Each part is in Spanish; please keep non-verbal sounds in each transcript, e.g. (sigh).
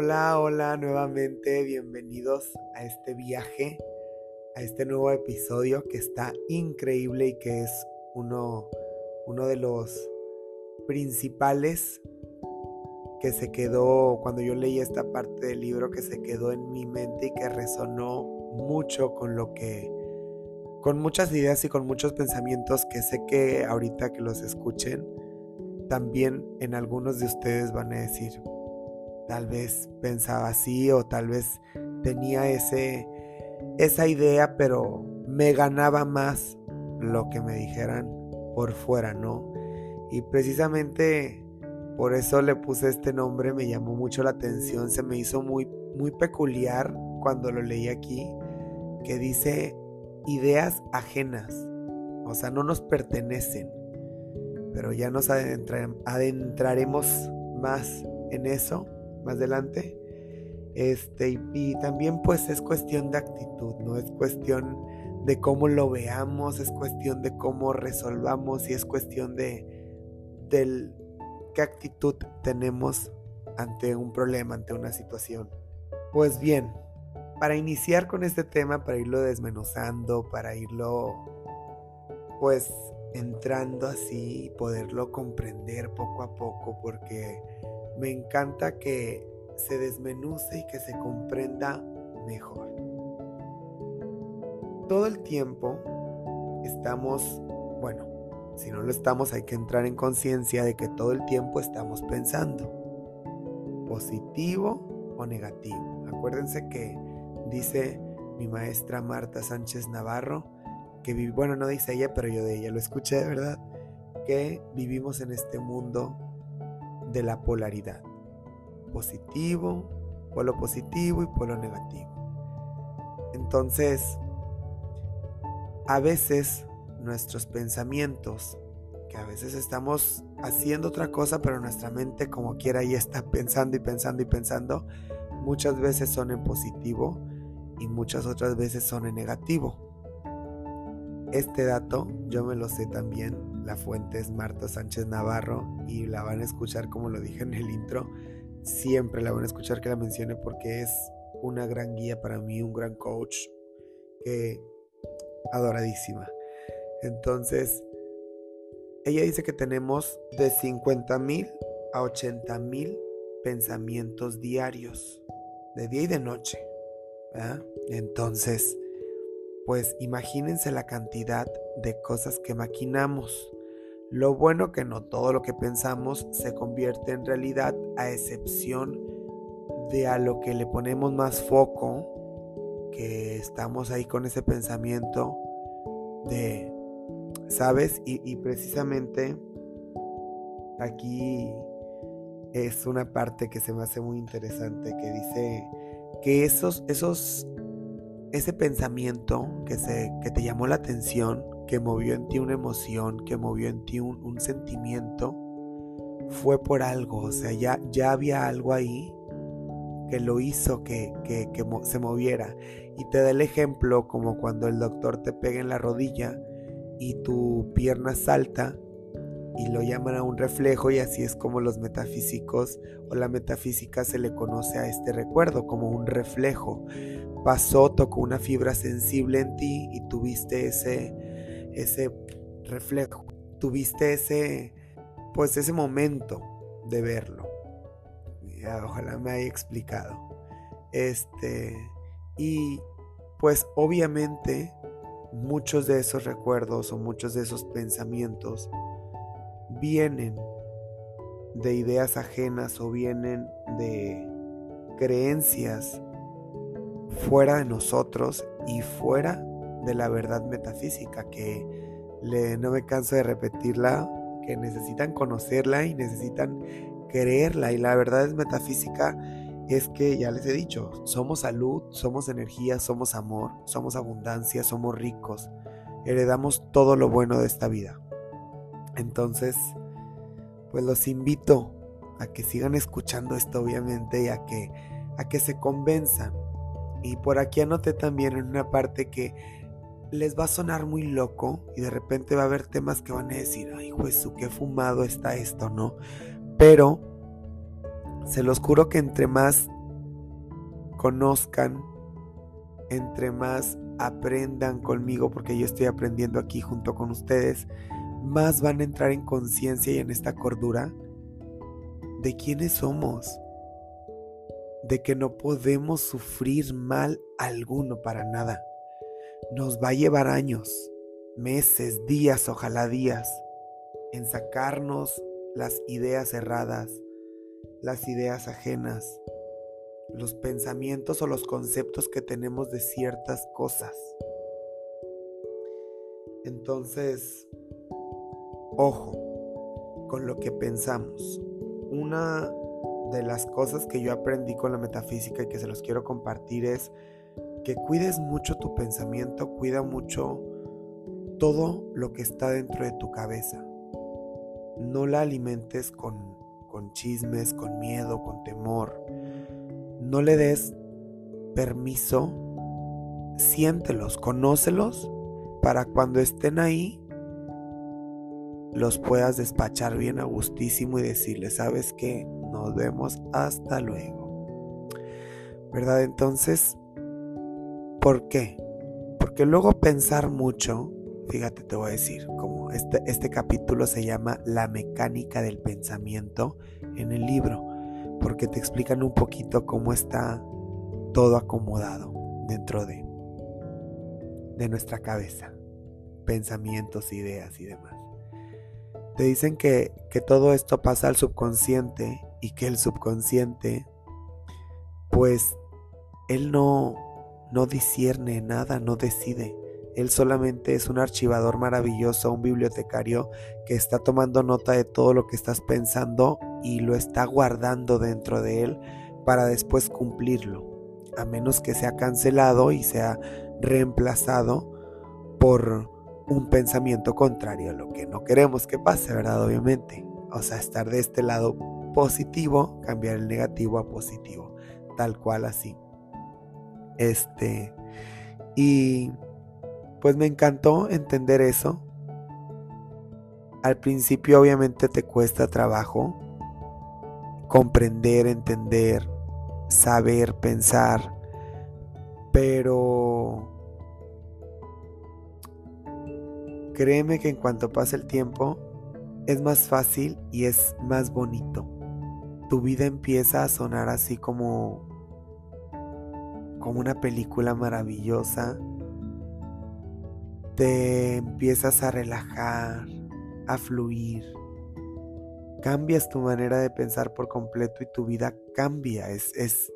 Hola, hola nuevamente, bienvenidos a este viaje, a este nuevo episodio que está increíble y que es uno, uno de los principales que se quedó cuando yo leí esta parte del libro que se quedó en mi mente y que resonó mucho con lo que con muchas ideas y con muchos pensamientos que sé que ahorita que los escuchen también en algunos de ustedes van a decir tal vez pensaba así o tal vez tenía ese esa idea, pero me ganaba más lo que me dijeran por fuera, ¿no? Y precisamente por eso le puse este nombre, me llamó mucho la atención, se me hizo muy muy peculiar cuando lo leí aquí, que dice ideas ajenas, o sea, no nos pertenecen, pero ya nos adentraremos más en eso más adelante. Este, y, también pues es cuestión de actitud, ¿no? Es cuestión de cómo lo veamos, es cuestión de cómo resolvamos y es cuestión de del, qué actitud tenemos ante un problema, ante una situación. Pues bien, para iniciar con este tema, para irlo desmenuzando, para irlo pues entrando así y poderlo comprender poco a poco, porque me encanta que se desmenuce y que se comprenda mejor. Todo el tiempo estamos, bueno, si no lo estamos hay que entrar en conciencia de que todo el tiempo estamos pensando, positivo o negativo. Acuérdense que dice mi maestra Marta Sánchez Navarro, que bueno, no dice ella, pero yo de ella lo escuché, ¿verdad? Que vivimos en este mundo de la polaridad. Positivo, polo positivo y polo negativo. Entonces, a veces nuestros pensamientos, que a veces estamos haciendo otra cosa, pero nuestra mente como quiera ya está pensando y pensando y pensando, muchas veces son en positivo y muchas otras veces son en negativo. Este dato yo me lo sé también la fuente es Marta Sánchez Navarro y la van a escuchar como lo dije en el intro. Siempre la van a escuchar que la mencione porque es una gran guía para mí, un gran coach que adoradísima. Entonces, ella dice que tenemos de 50 mil a 80 mil pensamientos diarios, de día y de noche. Entonces, pues imagínense la cantidad de cosas que maquinamos. Lo bueno que no todo lo que pensamos se convierte en realidad a excepción de a lo que le ponemos más foco, que estamos ahí con ese pensamiento de, ¿sabes? Y, precisamente aquí es una parte que se me hace muy interesante, que dice que esos, esos, ese pensamiento que, se, que te llamó la atención, que movió en ti una emoción, que movió en ti un, sentimiento, fue por algo, o sea, ya, ya había algo ahí que lo hizo que, que, que se moviera. Y te da el ejemplo como cuando el doctor te pega en la rodilla y tu pierna salta y lo llaman a un reflejo y así es como los metafísicos o la metafísica se le conoce a este recuerdo como un reflejo. Pasó, tocó una fibra sensible en ti y tuviste ese, ese reflejo, tuviste ese, pues ese momento de verlo. ojalá me haya explicado. Este, y pues obviamente muchos de esos recuerdos o muchos de esos pensamientos vienen de ideas ajenas o vienen de creencias fuera de nosotros y fuera de la verdad metafísica, que no me canso de repetirla, que necesitan conocerla y necesitan creerla. Y la verdad es metafísica es que, ya les he dicho, somos salud, somos energía, somos amor, somos abundancia, somos ricos, heredamos todo lo bueno de esta vida. Entonces, pues los invito a que sigan escuchando esto, obviamente, y a que, a que se convenzan. Y por aquí anoté también en una parte que les va a sonar muy loco y de repente va a haber temas que van a decir, ay, Jesús, qué fumado está esto, ¿no? Pero se los juro que entre más conozcan, entre más aprendan conmigo, porque yo estoy aprendiendo aquí junto con ustedes, más van a entrar en conciencia y en esta cordura de quiénes somos, de que no podemos sufrir mal alguno para nada. Nos va a llevar años, meses, días, ojalá días, en sacarnos las ideas erradas, las ideas ajenas, los pensamientos o los conceptos que tenemos de ciertas cosas. Entonces, ojo con lo que pensamos. Una de las cosas que yo aprendí con la metafísica y que se los quiero compartir es que cuides mucho tu pensamiento, cuida mucho todo lo que está dentro de tu cabeza. No la alimentes con, con chismes, con miedo, con temor. No le des permiso, siéntelos, conócelos para cuando estén ahí los puedas despachar bien a gustísimo y decirles, ¿sabes qué? Nos vemos hasta luego. ¿Verdad? Entonces, ¿por qué? Porque luego pensar mucho, fíjate, te voy a decir, como este, este capítulo se llama La mecánica del pensamiento en el libro, porque te explican un poquito cómo está todo acomodado dentro de, de nuestra cabeza, pensamientos, ideas y demás. Te dicen que, que todo esto pasa al subconsciente y que el subconsciente, pues, él no, no discierne nada, no decide. Él solamente es un archivador maravilloso, un bibliotecario que está tomando nota de todo lo que estás pensando y lo está guardando dentro de él para después cumplirlo, a menos que sea cancelado y sea reemplazado por un pensamiento contrario a lo que no queremos que pase, ¿verdad? Obviamente. O sea, estar de este lado positivo, cambiar el negativo a positivo, tal cual así. Este, y pues me encantó entender eso. Al principio obviamente te cuesta trabajo comprender, entender, saber, pensar, pero créeme que en cuanto pasa el tiempo es más fácil y es más bonito. Tu vida empieza a sonar así como como una película maravillosa. Te empiezas a relajar, a fluir. Cambias tu manera de pensar por completo y tu vida cambia. Es, es,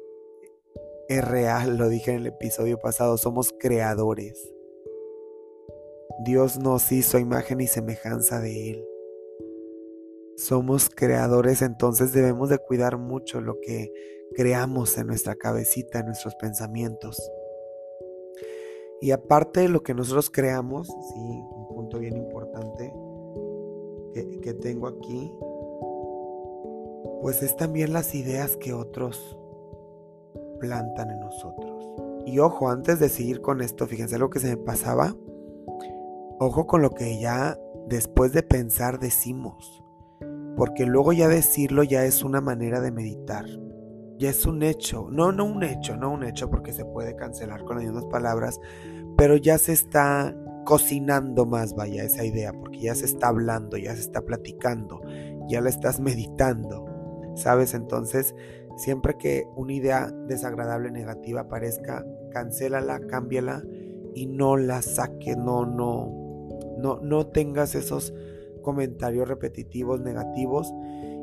es real, lo dije en el episodio pasado, somos creadores. Dios nos hizo imagen y semejanza de Él. Somos creadores, entonces debemos de cuidar mucho lo que creamos en nuestra cabecita, en nuestros pensamientos. Y aparte de lo que nosotros creamos, sí, un punto bien importante que, tengo aquí, pues es también las ideas que otros plantan en nosotros. Y ojo, antes de seguir con esto, fíjense lo que se me pasaba. Ojo con lo que ya después de pensar decimos. Porque luego ya decirlo ya es una manera de meditar ya es un hecho, no, no un hecho, no un hecho porque se puede cancelar con las mismas palabras, pero ya se está cocinando más, vaya, esa idea, porque ya se está hablando, ya se está platicando, ya la estás meditando, ¿sabes? Entonces, siempre que una idea desagradable, negativa aparezca, cancélala, cámbiala y no la saques, no, no, no, no tengas esos comentarios repetitivos negativos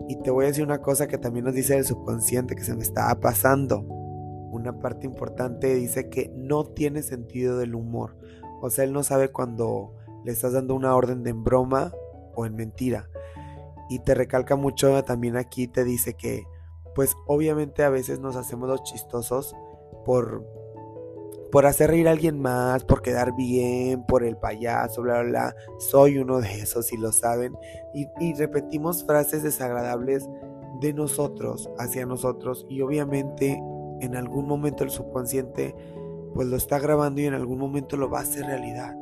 y te voy a decir una cosa que también nos dice el subconsciente que se me estaba pasando. Una parte importante dice que no tiene sentido del humor. O sea, él no sabe cuando le estás dando una orden de en broma o en mentira. Y te recalca mucho también aquí, te dice que, pues obviamente a veces nos hacemos los chistosos por por hacer reír a alguien más, por quedar bien, por el payaso, bla, bla, bla. Soy uno de esos y lo saben. Y, y, repetimos frases desagradables de nosotros hacia nosotros y obviamente en algún momento el subconsciente pues lo está grabando y en algún momento lo va a hacer realidad.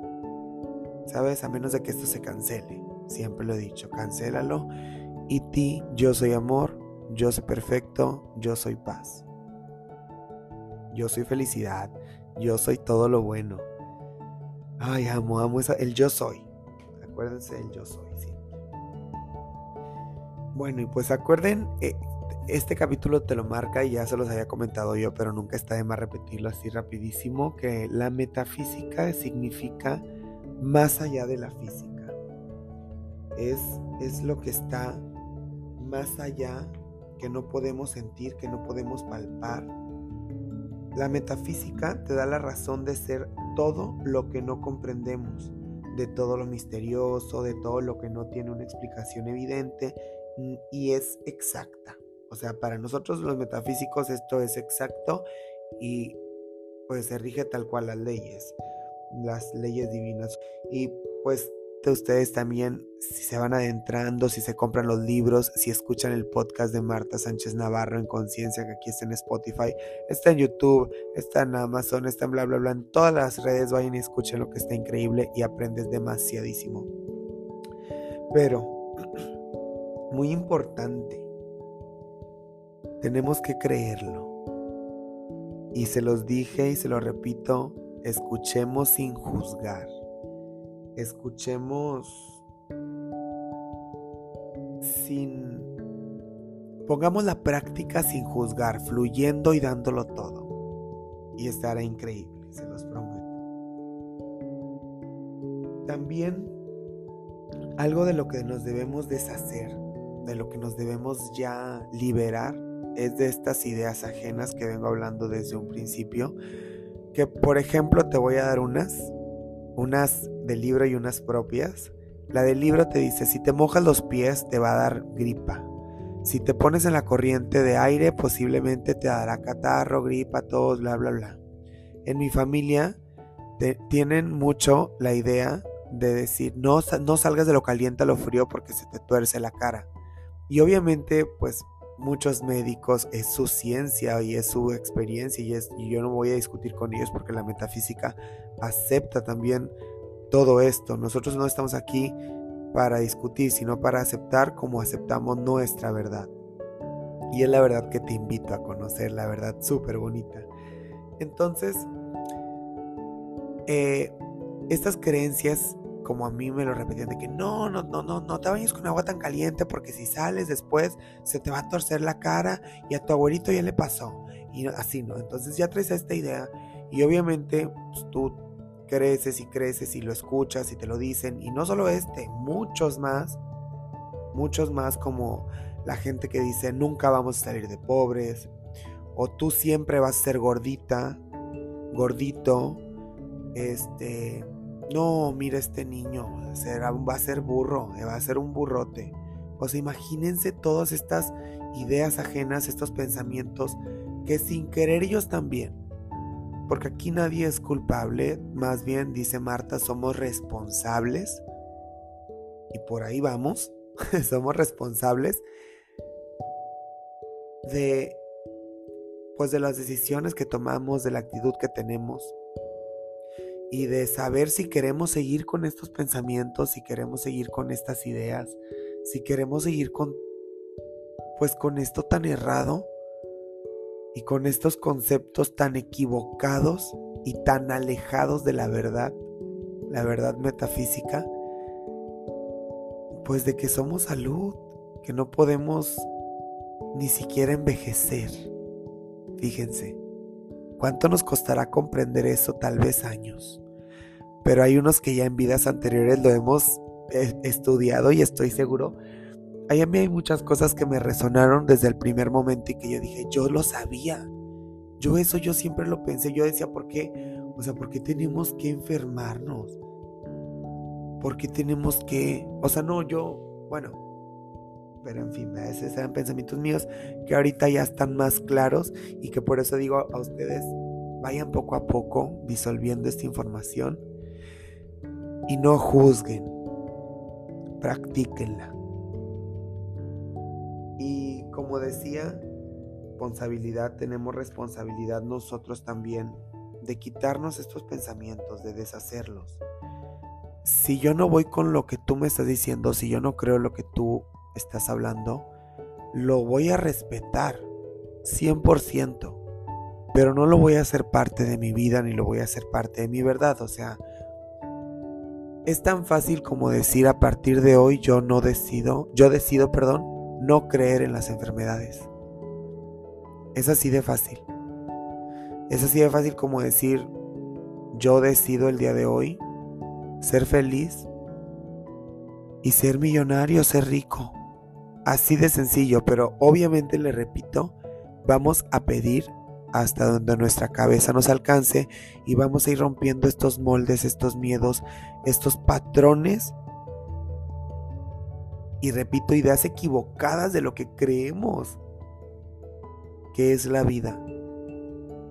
¿Sabes? A menos de que esto se cancele. Siempre lo he dicho, cancélalo. Y ti, yo soy amor, yo soy perfecto, yo soy paz. yo soy felicidad, yo soy todo lo bueno. Ay, amo, amo esa, el yo soy. Acuérdense el yo soy, sí. Bueno, y pues acuerden, eh, este capítulo te lo marca y ya se los había comentado yo, pero nunca está de más repetirlo así rapidísimo, que la metafísica significa más allá de la física. Es, es lo que está más allá, que no podemos sentir, que no podemos palpar. La metafísica te da la razón de ser todo lo que no comprendemos, de todo lo misterioso, de todo lo que no tiene una explicación evidente y es exacta. O sea, para nosotros los metafísicos esto es exacto y pues se rige tal cual las leyes, las leyes divinas. Y pues ustedes también, si se van adentrando, si se compran los libros, si escuchan el podcast de Marta Sánchez Navarro en Conciencia, que aquí está en Spotify, está en YouTube, está en Amazon, está en bla, bla, bla, en todas las redes, vayan y escuchen lo que está increíble y aprendes demasiadísimo. Pero (clears throat) muy importante. Tenemos que creerlo. Y se los dije y se lo repito, escuchemos sin juzgar. Escuchemos sin... Pongamos la práctica sin juzgar, fluyendo y dándolo todo. Y estará increíble, se los prometo. También algo de lo que nos debemos deshacer de lo que nos debemos ya liberar es de estas ideas ajenas que vengo hablando desde un principio. Que por ejemplo te voy a dar unas, unas del libro y unas propias. La del libro te dice, si te mojas los pies te va a dar gripa. Si te pones en la corriente de aire posiblemente te dará catarro, gripa, tos, bla, bla, bla. En mi familia tienen mucho la idea de decir, no, no salgas de lo caliente a lo frío porque se te tuerce la cara. Y obviamente, pues muchos médicos es su ciencia y es su experiencia y, es, y yo no voy a discutir con ellos porque la metafísica acepta también todo esto. Nosotros no estamos aquí para discutir, sino para aceptar como aceptamos nuestra verdad. Y es la verdad que te invito a conocer, la verdad súper bonita. Entonces, eh, estas creencias como a mí me lo repetían de que no, no, no, no, no te bañes con agua tan caliente porque si sales después se te va a torcer la cara y a tu abuelito ya le pasó. Y así, ¿no? Entonces ya traes esta idea y obviamente pues, tú creces y creces y lo escuchas y te lo dicen. Y no solo este, muchos más, muchos más como la gente que dice nunca vamos a salir de pobres o tú siempre vas a ser gordita, gordito, este no, mira este niño, será, va a ser burro, va a ser un burrote. O sea, imagínense todas estas ideas ajenas, estos pensamientos, que sin querer ellos también, porque aquí nadie es culpable, más bien, dice Marta, somos responsables, y por ahí vamos, (laughs) somos responsables de, pues de las decisiones que tomamos, de la actitud que tenemos, y de saber si queremos seguir con estos pensamientos, si queremos seguir con estas ideas, si queremos seguir con pues con esto tan errado y con estos conceptos tan equivocados y tan alejados de la verdad, la verdad metafísica, pues de que somos salud, que no podemos ni siquiera envejecer. Fíjense. ¿Cuánto nos costará comprender eso? Tal vez años. Pero hay unos que ya en vidas anteriores lo hemos eh, estudiado y estoy seguro. Ahí a mí hay muchas cosas que me resonaron desde el primer momento y que yo dije, yo lo sabía. Yo eso yo siempre lo pensé. Yo decía, ¿por qué? O sea, ¿por qué tenemos que enfermarnos? ¿Por qué tenemos que... O sea, no, yo, bueno, pero en fin, esos eran pensamientos míos que ahorita ya están más claros y que por eso digo a ustedes, vayan poco a poco disolviendo esta información y no juzguen, practíquenla. Y como decía, responsabilidad, tenemos responsabilidad nosotros también de quitarnos estos pensamientos, de deshacerlos. Si yo no voy con lo que tú me estás diciendo, si yo no creo lo que tú estás hablando, lo voy a respetar 100%. pero no lo voy a hacer parte de mi vida ni lo voy a hacer parte de mi verdad. O sea, es tan fácil como decir a partir de hoy yo no decido, yo decido, perdón, no creer en las enfermedades. Es así de fácil. Es así de fácil como decir yo decido el día de hoy ser feliz y ser millonario, ser rico. Así de sencillo, pero obviamente le repito, vamos a pedir hasta donde nuestra cabeza nos alcance y vamos a ir rompiendo estos moldes, estos miedos, estos patrones y repito, ideas equivocadas de lo que creemos que es la vida.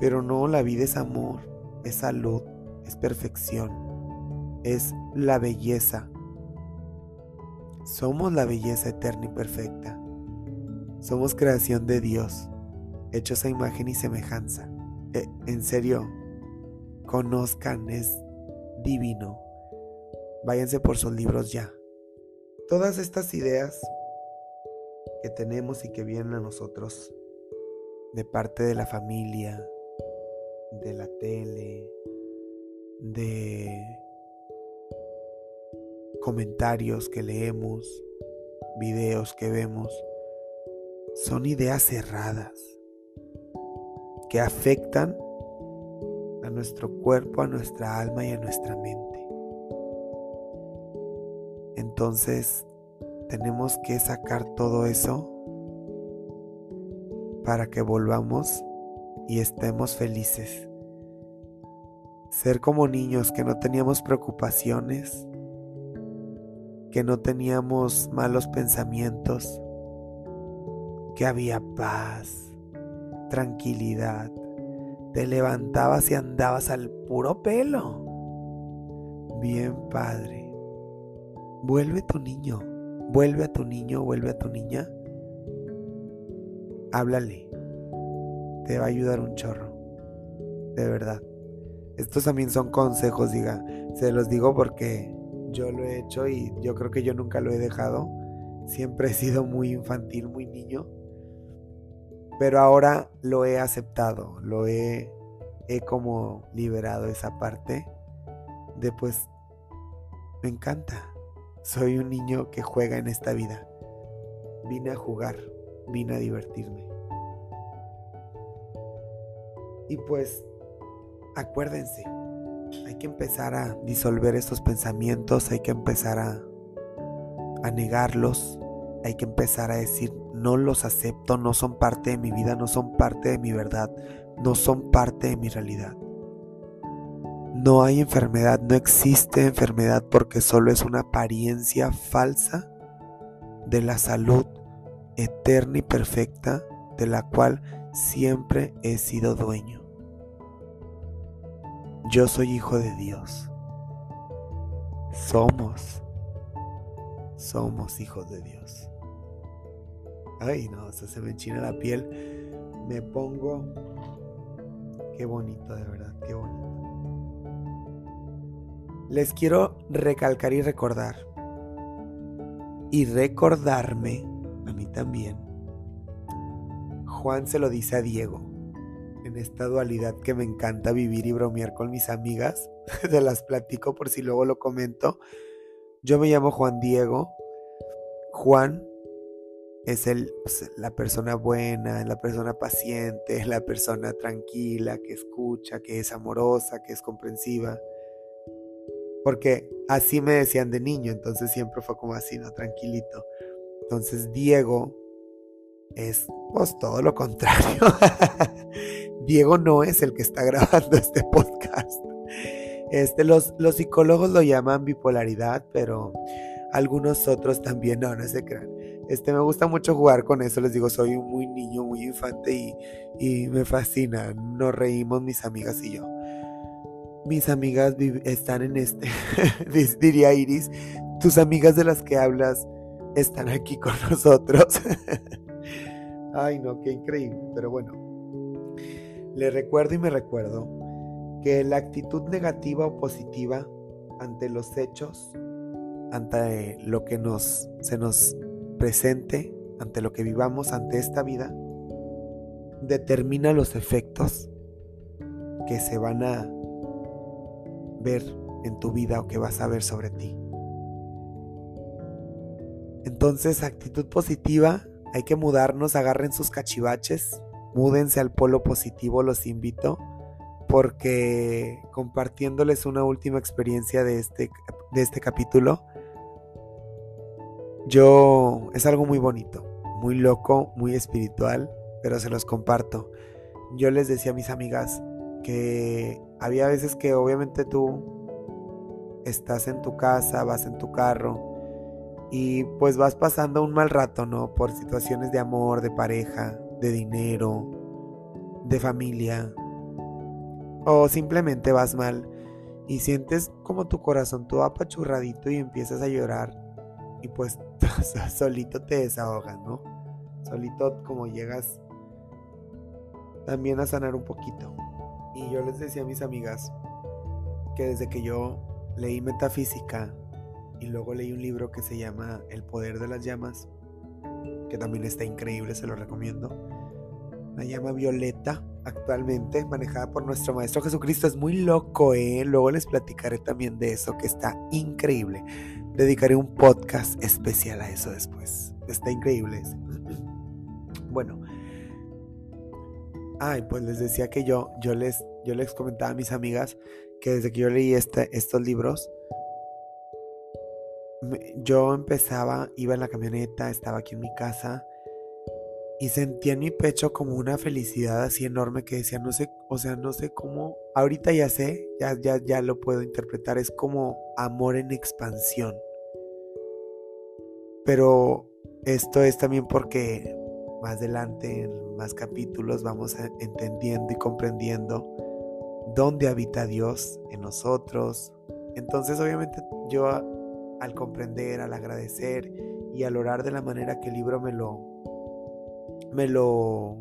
Pero no, la vida es amor, es salud, es perfección, es la belleza. Somos la belleza eterna y perfecta. Somos creación de Dios hechos a imagen y semejanza. Eh, en serio, conozcan, es divino. Váyanse por sus libros ya. Todas estas ideas que tenemos y que vienen a nosotros de parte de la familia, de la tele, de comentarios que leemos, videos que vemos, son ideas cerradas que afectan a nuestro cuerpo, a nuestra alma y a nuestra mente. Entonces tenemos que sacar todo eso para que volvamos y estemos felices. Ser como niños que no teníamos preocupaciones, que no teníamos malos pensamientos, que había paz, tranquilidad. Te levantabas y andabas al puro pelo. Bien, Padre. Vuelve tu niño. Vuelve a tu niño, vuelve a tu niña. Háblale. Te va a ayudar un chorro. De verdad. Estos también son consejos, diga. Se los digo porque yo lo he hecho y yo creo que yo nunca lo he dejado. Siempre he sido muy infantil, muy niño pero ahora lo he aceptado, lo he, he como liberado esa parte de pues me encanta. Soy un niño que juega en esta vida. Vine a jugar, vine a divertirme. Y pues acuérdense, hay que empezar a disolver estos pensamientos, hay que empezar a, a negarlos, hay que empezar a decir, no los acepto, no son parte de mi vida, no son parte de mi verdad, no son parte de mi realidad. No hay enfermedad, no existe enfermedad porque solo es una apariencia falsa de la salud eterna y perfecta de la cual siempre he sido dueño. Yo soy hijo de Dios. Somos, somos hijos de Dios. Ay, no, se me enchina la piel. Me pongo. Qué bonito, de verdad, qué bonito. Les quiero recalcar y recordar. Y recordarme, a mí también. Juan se lo dice a Diego. En esta dualidad que me encanta vivir y bromear con mis amigas. (laughs) Se las platico por si luego lo comento. Yo me llamo Juan Diego. Juan es el, pues, la persona buena, la persona paciente, (laughs) la persona tranquila, que escucha, que es amorosa, que es comprensiva. Porque así me decían de niño, entonces siempre fue como así, ¿no? Tranquilito. Entonces Diego es pues todo lo contrario. (laughs) Diego no es el que está grabando (laughs) este podcast. Este, los, los psicólogos lo llaman bipolaridad, pero algunos otros también, no, no se crean. Este, me gusta mucho jugar con eso, les digo, soy muy niño, muy infante y, me fascina. Nos reímos mis amigas y yo. Mis amigas están en este, (laughs) diría Iris, tus amigas de las que hablas están aquí con (laughs) nosotros. Ay, no, qué increíble. Pero bueno, le recuerdo y me recuerdo que la actitud negativa o positiva ante los hechos, ante lo que nos, se nos presente, ante lo que vivamos, ante esta vida, determina los efectos que se van a ver en tu vida o que vas a ver sobre ti. Entonces, actitud positiva, hay que mudarnos, agarren sus cachivaches, múdense al polo positivo, los invito, porque compartiéndoles una última experiencia de este, de este capítulo, yo es algo muy bonito, muy loco, muy espiritual, pero se los comparto. Yo les decía a mis amigas que había veces que obviamente tú estás en tu casa, vas en tu carro y pues vas pasando un mal rato, ¿no? Por situaciones de amor, de pareja, de dinero, de familia. O simplemente vas mal y sientes como tu corazón todo apachurradito y empiezas a llorar y pues (laughs) solito te desahogas, ¿no? Solito como llegas también a sanar un poquito. Y yo les decía a mis amigas que desde que yo leí metafísica y luego leí un libro que se llama El poder de las llamas, que también está increíble, se lo recomiendo. La llama violeta, actualmente manejada por nuestro Maestro Jesucristo, es muy loco, ¿eh? Luego les platicaré también de eso, que está increíble. Dedicaré un podcast especial a eso después. Está increíble. (clears throat) Bueno. Ay, pues les decía que yo, yo les, yo les comentaba a mis amigas que desde que yo leí este, estos libros, yo empezaba, iba en la camioneta, estaba aquí en mi casa y sentía en mi pecho como una felicidad así enorme que decía, no sé, o sea, no sé cómo, ahorita ya sé, ya, ya, ya lo puedo interpretar, es como amor en expansión. Pero esto es también porque más adelante, en más capítulos, vamos entendiendo y comprendiendo dónde habita Dios en nosotros. Entonces, obviamente, yo al comprender, al agradecer y al orar de la manera que el libro me lo me lo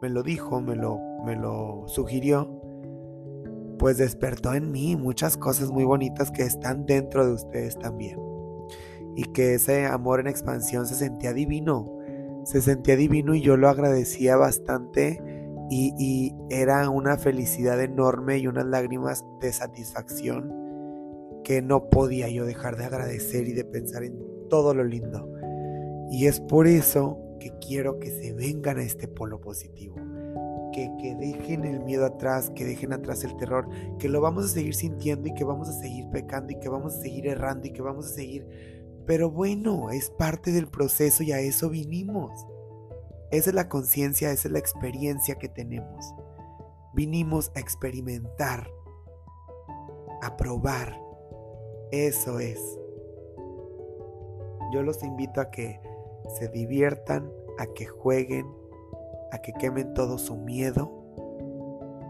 me lo dijo, me lo me lo sugirió, pues despertó en mí muchas cosas muy bonitas que están dentro de ustedes también. Y que ese amor en expansión se sentía divino. Se sentía divino y yo lo agradecía bastante y, y era una felicidad enorme y unas lágrimas de satisfacción que no podía yo dejar de agradecer y de pensar en todo lo lindo. Y es por eso que quiero que se vengan a este polo positivo. Que, que, dejen el miedo atrás, que dejen atrás el terror, que lo vamos a seguir sintiendo y que vamos a seguir pecando y que vamos a seguir errando y que vamos a seguir... Pero bueno, es parte del proceso y a eso vinimos. Esa es la conciencia, esa es la experiencia que tenemos. Vinimos a experimentar, a probar, eso es. Yo los invito a que se diviertan, a que jueguen, a que quemen todo su miedo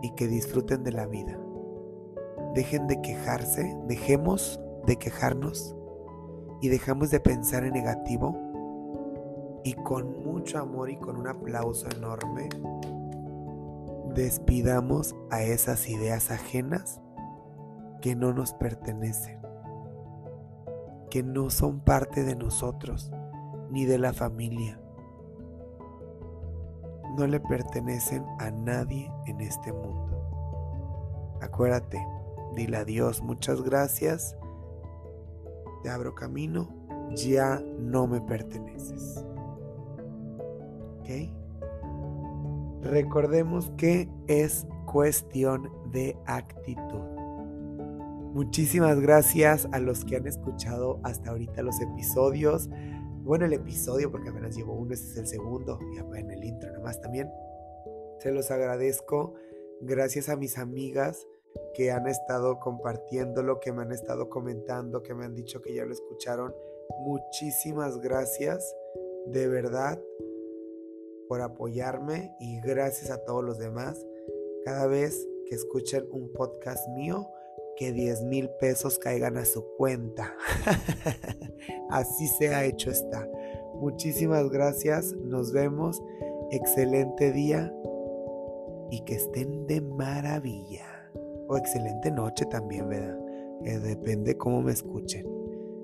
y que disfruten de la vida. Dejen de quejarse, dejemos de quejarnos y dejamos de pensar en negativo y con mucho amor y con un aplauso enorme despidamos a esas ideas ajenas que no nos pertenecen que no son parte de nosotros ni de la familia. No le pertenecen a nadie en este mundo. Acuérdate, dile a Dios muchas gracias, te abro camino, ya no me perteneces. ¿Ok? Recordemos que es cuestión de actitud. Muchísimas gracias a los que han escuchado hasta ahorita los episodios. Bueno, el episodio, porque apenas llevo uno, este es el segundo, y en el intro nomás también. Se los agradezco. Gracias a mis amigas que han estado compartiéndolo, que me han estado comentando, que me han dicho que ya lo escucharon. Muchísimas gracias, de verdad, por apoyarme y gracias a todos los demás. Cada vez que escuchen un podcast mío, que 10 mil pesos caigan a su cuenta. (laughs) Así se ha hecho esta. Muchísimas gracias, nos vemos, excelente día y que estén de maravilla. O excelente noche también, ¿verdad? depende cómo me escuchen.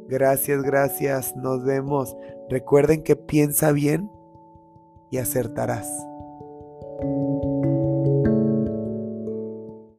Gracias, gracias, nos vemos. Recuerden que piensa bien y acertarás.